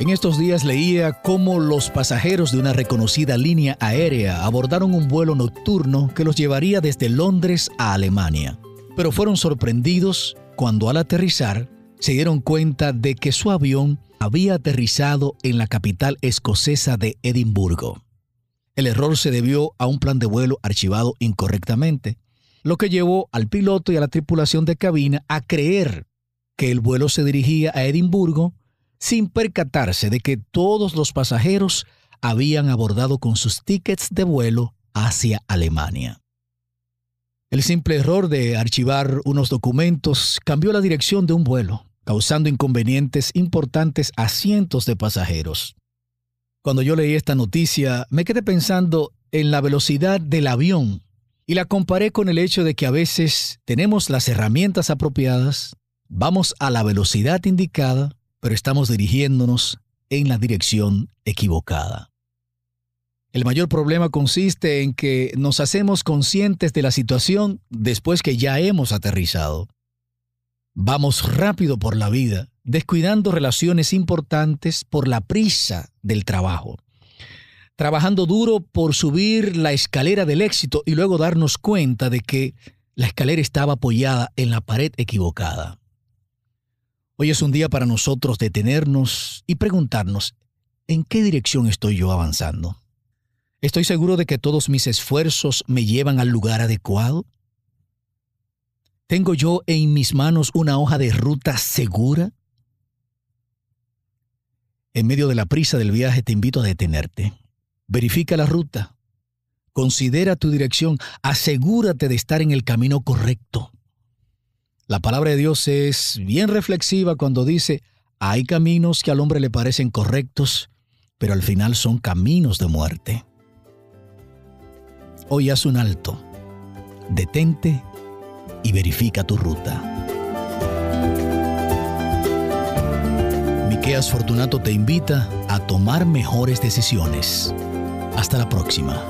En estos días leía cómo los pasajeros de una reconocida línea aérea abordaron un vuelo nocturno que los llevaría desde Londres a Alemania, pero fueron sorprendidos cuando al aterrizar se dieron cuenta de que su avión había aterrizado en la capital escocesa de Edimburgo. El error se debió a un plan de vuelo archivado incorrectamente, lo que llevó al piloto y a la tripulación de cabina a creer que el vuelo se dirigía a Edimburgo sin percatarse de que todos los pasajeros habían abordado con sus tickets de vuelo hacia Alemania. El simple error de archivar unos documentos cambió la dirección de un vuelo, causando inconvenientes importantes a cientos de pasajeros. Cuando yo leí esta noticia, me quedé pensando en la velocidad del avión y la comparé con el hecho de que a veces tenemos las herramientas apropiadas, vamos a la velocidad indicada, pero estamos dirigiéndonos en la dirección equivocada. El mayor problema consiste en que nos hacemos conscientes de la situación después que ya hemos aterrizado. Vamos rápido por la vida, descuidando relaciones importantes por la prisa del trabajo, trabajando duro por subir la escalera del éxito y luego darnos cuenta de que la escalera estaba apoyada en la pared equivocada. Hoy es un día para nosotros detenernos y preguntarnos, ¿en qué dirección estoy yo avanzando? ¿Estoy seguro de que todos mis esfuerzos me llevan al lugar adecuado? ¿Tengo yo en mis manos una hoja de ruta segura? En medio de la prisa del viaje te invito a detenerte. Verifica la ruta. Considera tu dirección. Asegúrate de estar en el camino correcto. La palabra de Dios es bien reflexiva cuando dice, hay caminos que al hombre le parecen correctos, pero al final son caminos de muerte. Hoy haz un alto, detente y verifica tu ruta. Miqueas Fortunato te invita a tomar mejores decisiones. Hasta la próxima.